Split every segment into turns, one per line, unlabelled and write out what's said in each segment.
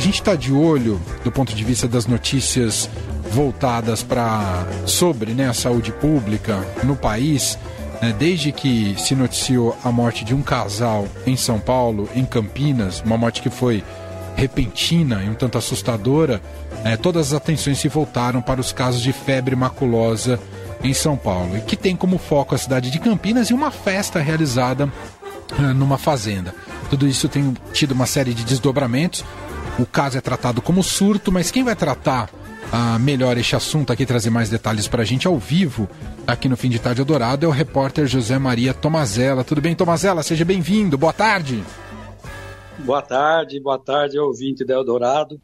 gente está de olho do ponto de vista das notícias voltadas para sobre né, a saúde pública no país. Né, desde que se noticiou a morte de um casal em São Paulo, em Campinas, uma morte que foi repentina e um tanto assustadora, é, todas as atenções se voltaram para os casos de febre maculosa em São Paulo, e que tem como foco a cidade de Campinas e uma festa realizada é, numa fazenda. Tudo isso tem tido uma série de desdobramentos. O caso é tratado como surto, mas quem vai tratar ah, melhor este assunto aqui, trazer mais detalhes para a gente ao vivo, aqui no Fim de Tarde Eldorado, é o repórter José Maria Tomazella. Tudo bem, Tomazella? Seja bem-vindo. Boa tarde.
Boa tarde, boa tarde, ouvinte da Eldorado.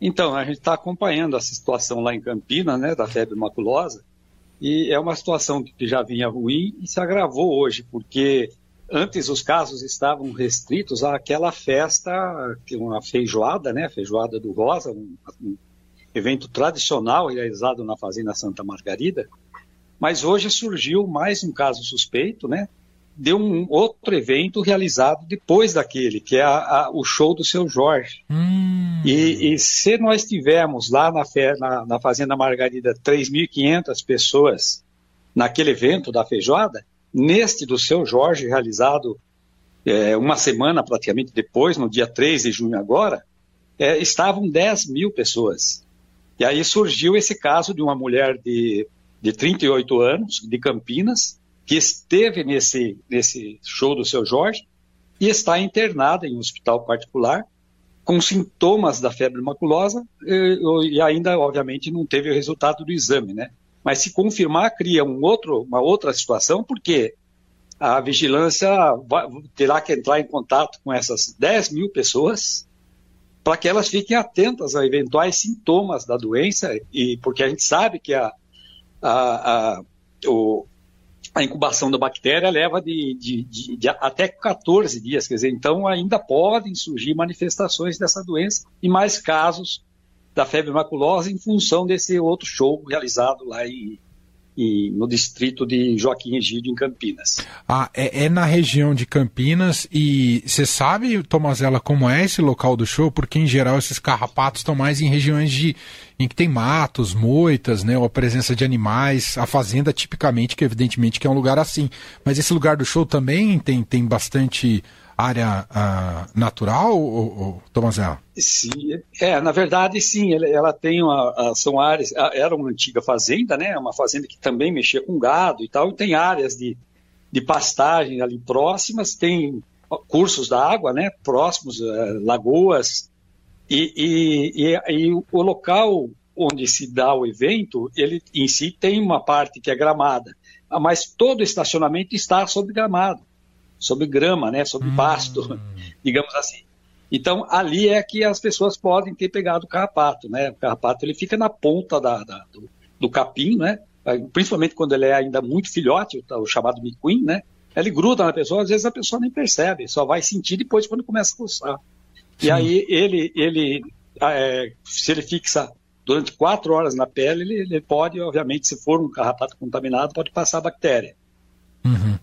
Então, a gente está acompanhando essa situação lá em Campinas, né, da febre maculosa, e é uma situação que já vinha ruim e se agravou hoje, porque antes os casos estavam restritos àquela festa, uma feijoada, né, feijoada do Rosa, um, um evento tradicional realizado na Fazenda Santa Margarida, mas hoje surgiu mais um caso suspeito, né, de um outro evento realizado depois daquele, que é a, a, o show do seu Jorge. Hum. E, e, se nós tivermos lá na, na, na Fazenda Margarida 3.500 pessoas naquele evento da feijoada, neste do seu Jorge, realizado é, uma semana praticamente depois, no dia 3 de junho agora, é, estavam 10 mil pessoas. E aí surgiu esse caso de uma mulher de, de 38 anos, de Campinas, que esteve nesse, nesse show do seu Jorge e está internada em um hospital particular com sintomas da febre maculosa e, e ainda, obviamente, não teve o resultado do exame, né? Mas se confirmar, cria um outro, uma outra situação, porque a vigilância vai, terá que entrar em contato com essas 10 mil pessoas para que elas fiquem atentas a eventuais sintomas da doença, e porque a gente sabe que a, a, a o, a incubação da bactéria leva de, de, de, de, até 14 dias, quer dizer, então ainda podem surgir manifestações dessa doença e mais casos da febre maculosa em função desse outro show realizado lá em, e no distrito de Joaquim Egídio, em Campinas.
Ah, é, é na região de Campinas e você sabe, Tomazella, como é esse local do show? Porque em geral esses carrapatos estão mais em regiões de em que tem matos, moitas, né, ou a presença de animais, a fazenda tipicamente, que evidentemente que é um lugar assim. Mas esse lugar do show também tem, tem bastante área uh, natural, ou, ou?
Sim, é, na verdade sim, ela, ela tem uma, são áreas, era uma antiga fazenda, né, uma fazenda que também mexia com gado e tal, e tem áreas de, de pastagem ali próximas, tem cursos da água, né, próximos, uh, lagoas, e, e, e, e, o local onde se dá o evento, ele em si tem uma parte que é gramada, mas todo estacionamento está sob gramado sobre grama, né, sobre hum. pasto, digamos assim. Então, ali é que as pessoas podem ter pegado o carrapato, né? O carrapato ele fica na ponta da, da do, do, capim, né? Principalmente quando ele é ainda muito filhote, o, chamado miquim, né? Ele gruda na pessoa, às vezes a pessoa nem percebe, só vai sentir depois quando começa a coçar. E aí ele, ele é, se ele fixa durante quatro horas na pele, ele, ele, pode, obviamente, se for um carrapato contaminado, pode passar a bactéria.
Uhum.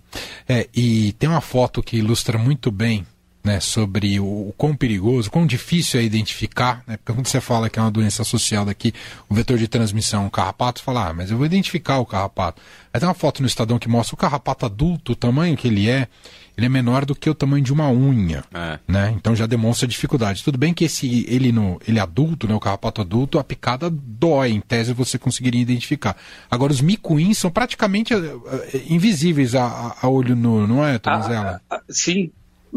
É, e tem uma foto que ilustra muito bem né, sobre o, o quão perigoso, quão difícil é identificar, né, porque quando você fala que é uma doença associada aqui, o vetor de transmissão, o carrapato, você fala, ah, mas eu vou identificar o carrapato. Aí tem uma foto no Estadão que mostra o carrapato adulto, o tamanho que ele é, ele é menor do que o tamanho de uma unha, é. né? Então já demonstra dificuldade. Tudo bem que esse ele no ele adulto, né, o carrapato adulto, a picada dói, em tese você conseguiria identificar. Agora os micuins são praticamente uh, invisíveis a, a, olho nu, não é, Tomazella?
Ah, ah, sim,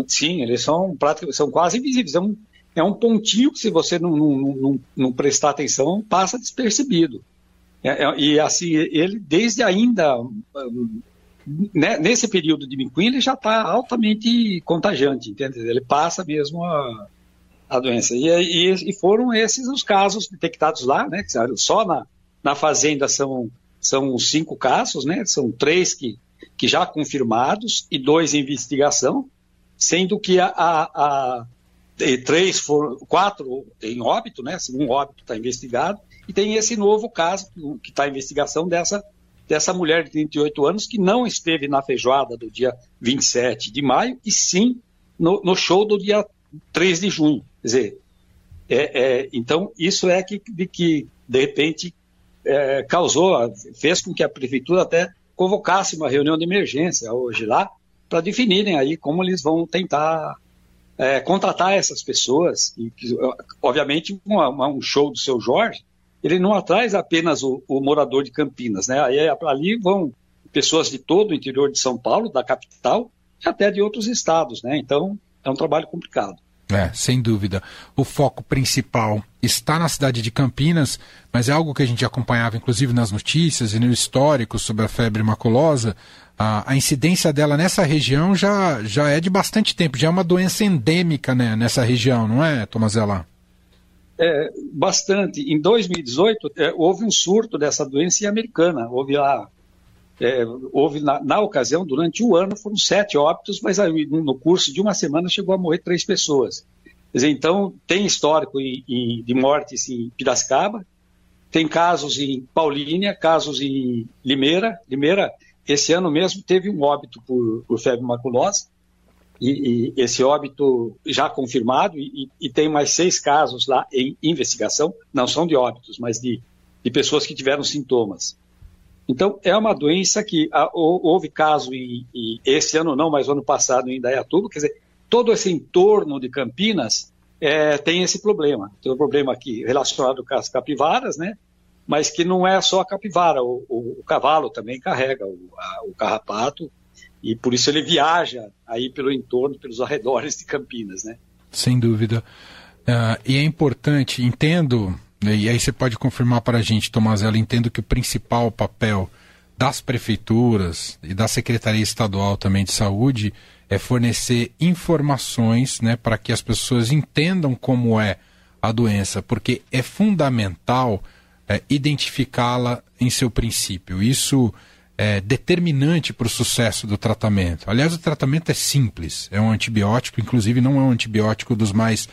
sim, eles são são quase invisíveis. É um, é um pontinho que se você não, não, não, não prestar atenção passa despercebido. É, é, e assim ele desde ainda né, nesse período de Minquim, ele já está altamente contagiante, entende? Ele passa mesmo a, a doença. E, e, e, foram esses os casos detectados lá, né? Só na, na fazenda são, são cinco casos, né? São três que, que já confirmados e dois em investigação, sendo que a, a, a três foram, quatro em óbito, né? Um óbito está investigado, e tem esse novo caso que está em investigação dessa dessa mulher de 38 anos que não esteve na feijoada do dia 27 de maio, e sim no, no show do dia 3 de junho. Quer dizer, É, é, então, isso é que, de que de repente, é, causou, fez com que a prefeitura até convocasse uma reunião de emergência hoje lá, para definirem aí como eles vão tentar é, contratar essas pessoas. E, obviamente, um show do seu Jorge, ele não atrai apenas o, o morador de Campinas, né? Aí, ali vão pessoas de todo o interior de São Paulo, da capital, e até de outros estados, né? Então, é um trabalho complicado.
É, sem dúvida. O foco principal está na cidade de Campinas, mas é algo que a gente acompanhava, inclusive, nas notícias e no histórico sobre a febre maculosa. A, a incidência dela nessa região já, já é de bastante tempo, já é uma doença endêmica né, nessa região, não é, Tomazella?
É, bastante. Em 2018, é, houve um surto dessa doença em Americana. Houve lá é, houve na, na, ocasião, durante um ano, foram sete óbitos, mas aí, no curso de uma semana chegou a morrer três pessoas. Dizer, então, tem histórico em, em, de mortes em Piracicaba, tem casos em Paulínia, casos em Limeira. Limeira, esse ano mesmo, teve um óbito por, por febre maculosa, e, e, esse óbito já confirmado, e, e, tem mais seis casos lá em investigação, não são de óbitos, mas de, de pessoas que tiveram sintomas. Então, é uma doença que a, houve caso, e, esse ano não, mas ano passado em Indaiatuba, quer dizer, todo esse entorno de Campinas é, tem esse problema. Tem um problema aqui relacionado com as capivaras, né? Mas que não é só a capivara, o, o, o cavalo também carrega o, a, o, carrapato e por isso ele viaja aí pelo entorno, pelos arredores de Campinas, né?
Sem dúvida. Uh, e é importante, entendo e aí você pode confirmar para a gente, Tomazella, entendo que o principal papel das prefeituras e da Secretaria Estadual também de Saúde é fornecer informações né, para que as pessoas entendam como é a doença, porque é fundamental é, identificá-la em seu princípio. Isso é determinante para o sucesso do tratamento. Aliás, o tratamento é simples, é um antibiótico, inclusive não é um antibiótico dos mais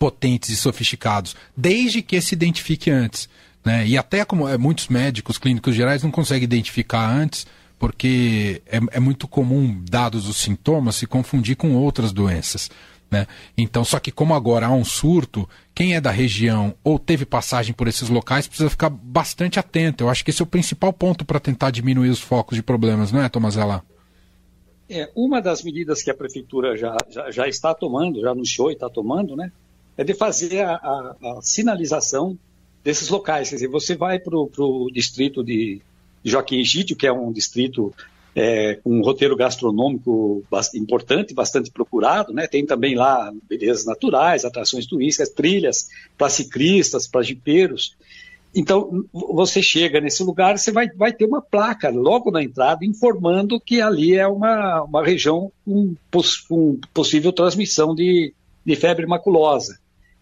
potentes e sofisticados, desde que se identifique antes. Né? E até como é, muitos médicos clínicos gerais não conseguem identificar antes, porque é, é muito comum, dados os sintomas, se confundir com outras doenças. Né? Então, só que como agora há um surto, quem é da região ou teve passagem por esses locais precisa ficar bastante atento. Eu acho que esse é o principal ponto para tentar diminuir os focos de problemas, não é, Tomazella?
É, uma das medidas que a prefeitura já, já, já está tomando, já anunciou e está tomando, né, é de fazer a, a, a sinalização desses locais. Quer dizer, você vai para o distrito de Joaquim Egídio, que é um distrito é, com um roteiro gastronômico importante, bastante procurado, né? Tem também lá belezas naturais, atrações turísticas, trilhas para ciclistas, para jipeiros. Então, você chega nesse lugar, você vai, vai ter uma placa logo na entrada informando que ali é uma, uma região com, com possível transmissão de, de febre maculosa.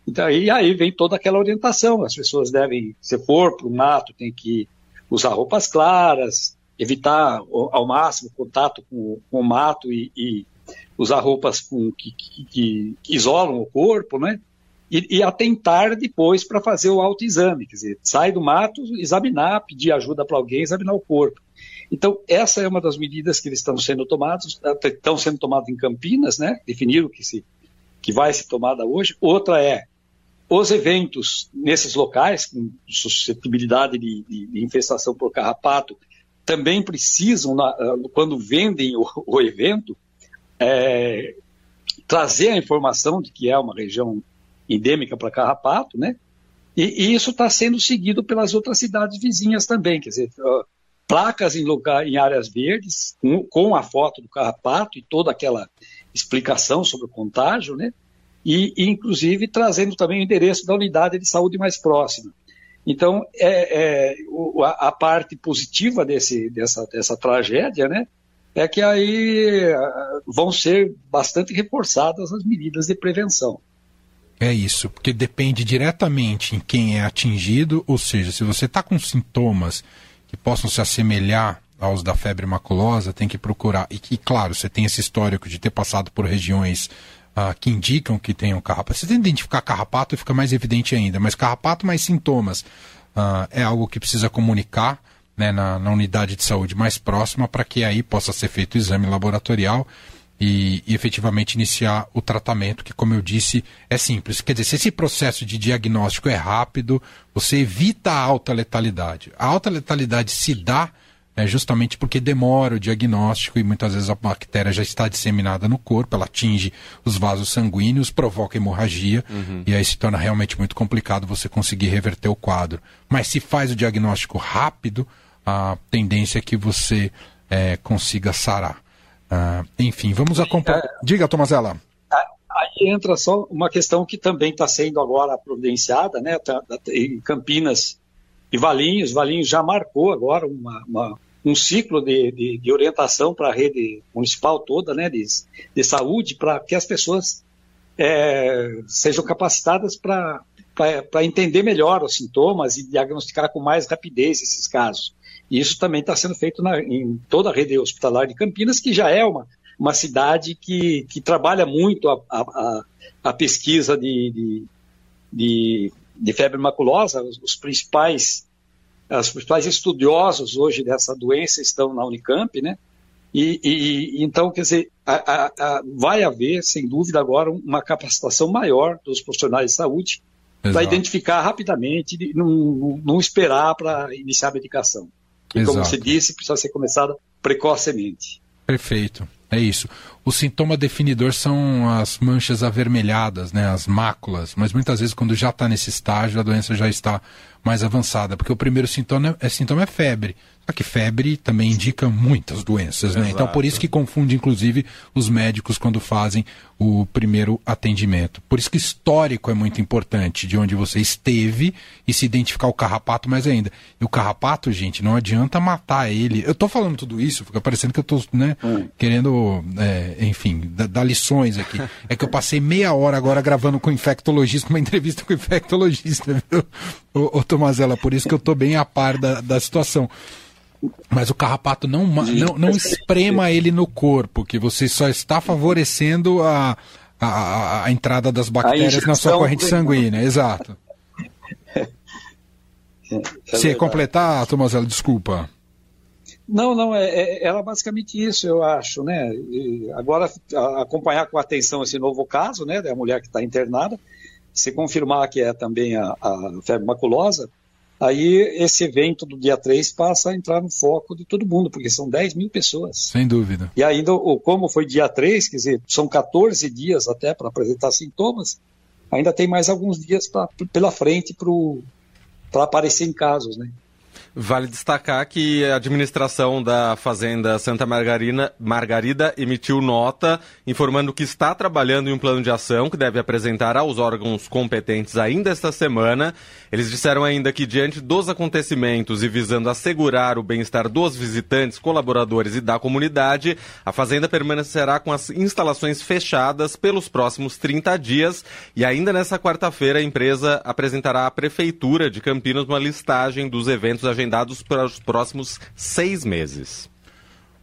Então, e aí vem toda aquela orientação. As pessoas devem, se for para o mato, tem que usar roupas claras, evitar ao máximo contato com, com o mato e, e usar roupas com, que, que, que, isolam o corpo, né? E, e atentar depois para fazer o autoexame, quer dizer, sai do mato, examinar, pedir ajuda para alguém, examinar o corpo. Então, essa é uma das medidas que eles estão sendo tomados, estão sendo tomadas em Campinas, né? Definiram que, se, que vai ser tomada hoje. Outra é os eventos nesses locais, com suscetibilidade de, de, de infestação por carrapato, também precisam, na, quando vendem o, o evento, é, trazer a informação de que é uma região endêmica para carrapato, né? E, e isso está sendo seguido pelas outras cidades vizinhas também, quer dizer, placas em, lugar, em áreas verdes, com, com a foto do carrapato e toda aquela explicação sobre o contágio, né? E, inclusive, trazendo também o endereço da unidade de saúde mais próxima. Então, é, é a, parte positiva desse, dessa, dessa tragédia, né, é que aí vão ser bastante reforçadas as medidas de prevenção.
É isso, porque depende diretamente em quem é atingido, ou seja, se você está com sintomas que possam se assemelhar aos da febre maculosa, tem que procurar. E claro, você tem esse histórico de ter passado por regiões uh, que indicam que tem um carrapato. Você que identificar carrapato fica mais evidente ainda, mas carrapato mais sintomas uh, é algo que precisa comunicar né, na, na, unidade de saúde mais próxima para que aí possa ser feito o exame laboratorial e, e, efetivamente iniciar o tratamento, que, como eu disse, é simples. Quer dizer, se esse processo de diagnóstico é rápido, você evita a alta letalidade. A alta letalidade se dá é, justamente porque demora o diagnóstico e muitas vezes a bactéria já está disseminada no corpo, ela atinge os vasos sanguíneos, provoca hemorragia uhum. e aí se torna realmente muito complicado você conseguir reverter o quadro. Mas se faz o diagnóstico rápido, a tendência é que você é, consiga sarar. Ah, enfim, vamos acompanhar. É, Diga, Tomazela.
Aí entra só uma questão que também está sendo agora providenciada, né? Tá, tá, em Campinas e Valinhos. Valinhos já marcou agora uma, uma, um ciclo de, de, de orientação para a rede municipal toda, né? De, de saúde, para que as pessoas é, sejam capacitadas para entender melhor os sintomas e diagnosticar com mais rapidez esses casos. E isso também está sendo feito na, em toda a rede hospitalar de Campinas, que já é uma, uma cidade que, que trabalha muito a, a, a pesquisa de, de, de, de, febre maculosa. Os, os principais os principais estudiosos hoje dessa doença estão na Unicamp, né? E, e então, quer dizer, a, a, vai haver, sem dúvida, agora uma capacitação maior dos profissionais de saúde para identificar rapidamente, não, não esperar para iniciar a medicação. E Exato. como você disse, precisa ser começada precocemente.
Perfeito. É isso. O sintoma definidor são as manchas avermelhadas, né, as máculas, mas muitas vezes quando já está nesse estágio a doença já está mais avançada, porque o primeiro sintoma é, sintoma é febre. Só que febre também indica muitas doenças, né? Então por isso que confunde inclusive os médicos quando fazem o primeiro atendimento. Por isso que histórico é muito importante, de onde você esteve e se identificar o carrapato mais ainda. E o carrapato, gente, não adianta matar ele. Eu tô falando tudo isso, fica parecendo que eu tô, né, hum. querendo, é, enfim, dar, lições aqui. É que eu passei meia hora agora gravando com o infectologista, uma entrevista com o infectologista, viu? Ô, ô Tomazela, por isso que eu tô bem a par da, da situação. Mas o carrapato não, não, não esprema ele no corpo, que você só está favorecendo a, a, a entrada das bactérias na sua corrente sanguínea. Exato. É, Se completar, Tomazela, desculpa.
Não, não, é, é, era basicamente isso, eu acho, né? E agora, a, acompanhar com atenção esse novo caso, né, da mulher que está internada, se confirmar que é também a, a febre maculosa, aí esse evento do dia 3 passa a entrar no foco de todo mundo, porque são 10 mil pessoas.
Sem dúvida.
E ainda, como foi dia 3, quer dizer, são 14 dias até para apresentar sintomas, ainda tem mais alguns dias pra, pela frente para aparecer em casos, né?
Vale destacar que a administração da Fazenda Santa Margarina, Margarida emitiu nota informando que está trabalhando em um plano de ação que deve apresentar aos órgãos competentes ainda esta semana. Eles disseram ainda que, diante dos acontecimentos e visando assegurar o bem-estar dos visitantes, colaboradores e da comunidade, a Fazenda permanecerá com as instalações fechadas pelos próximos 30 dias. E ainda nessa quarta-feira, a empresa apresentará à Prefeitura de Campinas uma listagem dos eventos agendados para os próximos seis meses.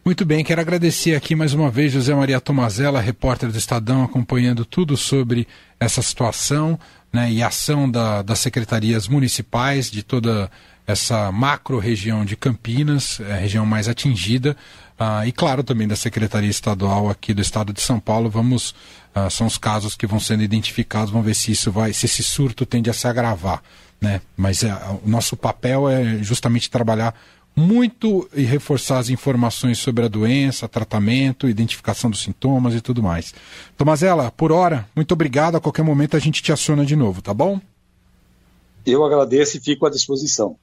Muito bem, quero agradecer aqui mais uma vez José Maria Tomazella, repórter do Estadão, acompanhando tudo sobre essa situação né, e ação da, das secretarias municipais de toda essa macro região de Campinas, é a região mais atingida, uh, e claro também da Secretaria Estadual aqui do Estado de São Paulo. Vamos, uh, são os casos que vão sendo identificados, vamos ver se isso vai, se esse surto tende a se agravar né? Mas é, o nosso papel é justamente trabalhar muito e reforçar as informações sobre a doença, tratamento, identificação dos sintomas e tudo mais. Tomazela, por hora, muito obrigado. A qualquer momento a gente te aciona de novo, tá bom?
Eu agradeço e fico à disposição.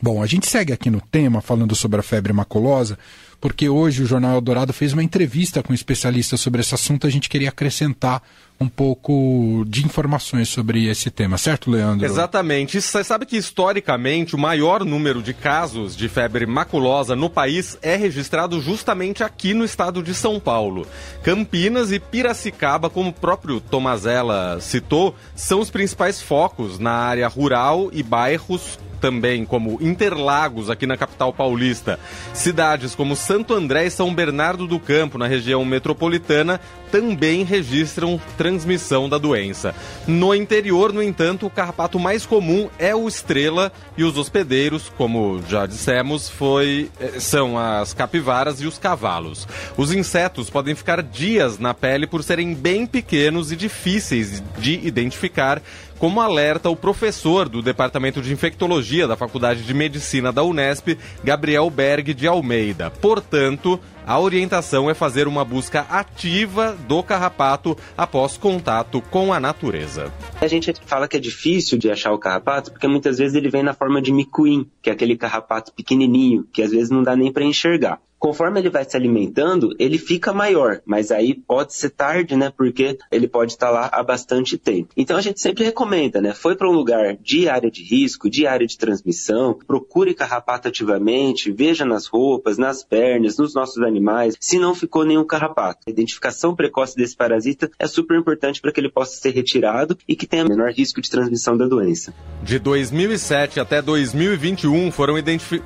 Bom, a gente segue aqui no tema falando sobre a febre maculosa, porque hoje o Jornal Eldorado fez uma entrevista com um especialista sobre esse assunto. A gente queria acrescentar um pouco de informações sobre esse tema, certo, Leandro?
Exatamente. Você sabe que historicamente o maior número de casos de febre maculosa no país é registrado justamente aqui no estado de São Paulo. Campinas e Piracicaba, como o próprio Tomazella citou, são os principais focos na área rural e bairros também como Interlagos, aqui na capital paulista. Cidades como Santo André e São Bernardo do Campo, na região metropolitana, também registram transmissão da doença. No interior, no entanto, o carrapato mais comum é o estrela e os hospedeiros, como já dissemos, foi, eh, são as capivaras e os cavalos. Os insetos podem ficar dias na pele por serem bem pequenos e difíceis de identificar como alerta o professor do Departamento de Infectologia da Faculdade de Medicina da Unesp, Gabriel Berg de Almeida. Portanto, a orientação é fazer uma busca ativa do carrapato após contato com a natureza.
A gente fala que é difícil de achar o carrapato porque muitas vezes ele vem na forma de micuim, que é aquele carrapato pequenininho, que às vezes não dá nem para enxergar. Conforme ele vai se alimentando, ele fica maior, mas aí pode ser tarde, né? Porque ele pode estar lá há bastante tempo. Então a gente sempre recomenda, né? Foi para um lugar de área de risco, de área de transmissão, procure carrapato ativamente, veja nas roupas, nas pernas, nos nossos animais, se não ficou nenhum carrapato. A identificação precoce desse parasita é super importante para que ele possa ser retirado e que tenha menor risco de transmissão da doença.
De 2007 até 2021 foram,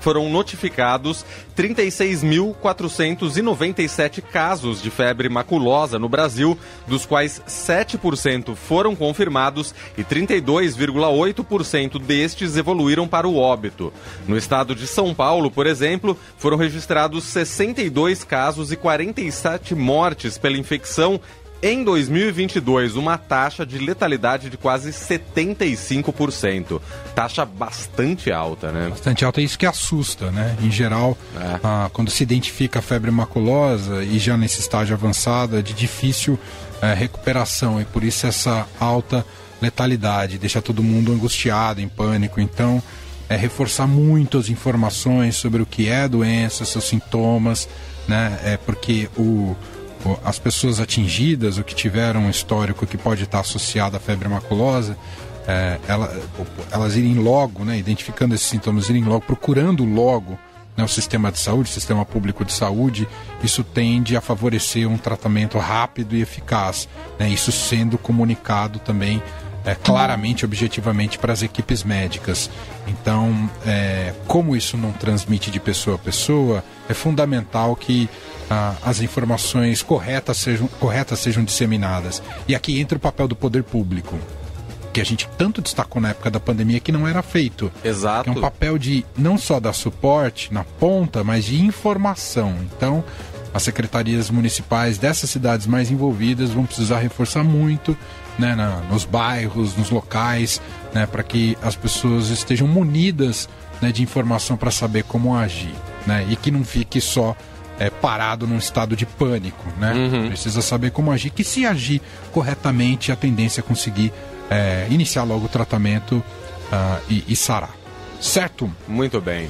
foram notificados 36 mil 1.497 casos de febre maculosa no Brasil, dos quais 7% foram confirmados e 32,8% destes evoluíram para o óbito. No estado de São Paulo, por exemplo, foram registrados 62 casos e 47 mortes pela infecção em 2022, uma taxa de letalidade de quase 75%. Taxa bastante alta, né?
Bastante alta, é isso que assusta, né? Em geral, é. ah, quando se identifica a febre maculosa e já nesse estágio avançado, é de difícil é, recuperação e por isso essa alta letalidade, deixa todo mundo angustiado, em pânico. Então, é reforçar muito as informações sobre o que é a doença, seus sintomas, né? É porque o as pessoas atingidas ou que tiveram um histórico que pode estar associado à febre maculosa, é, ela, elas irem logo, né, identificando esses sintomas, irem logo, procurando logo né, o sistema de saúde, o sistema público de saúde, isso tende a favorecer um tratamento rápido e eficaz. Né, isso sendo comunicado também é, claramente, objetivamente para as equipes médicas. Então, é, como isso não transmite de pessoa a pessoa, é fundamental que as informações corretas sejam, corretas sejam disseminadas. E aqui entra o papel do poder público, que a gente tanto destacou na época da pandemia que não era feito.
Exato.
É um papel de não só dar suporte na ponta, mas de informação. Então, as secretarias municipais dessas cidades mais envolvidas vão precisar reforçar muito né, na, nos bairros, nos locais, né, para que as pessoas estejam munidas né, de informação para saber como agir. Né, e que não fique só é, parado num estado de pânico. Né? Uhum. Precisa saber como agir, que se agir corretamente, a tendência é conseguir é, iniciar logo o tratamento uh, e, e sarar. Certo?
Muito bem.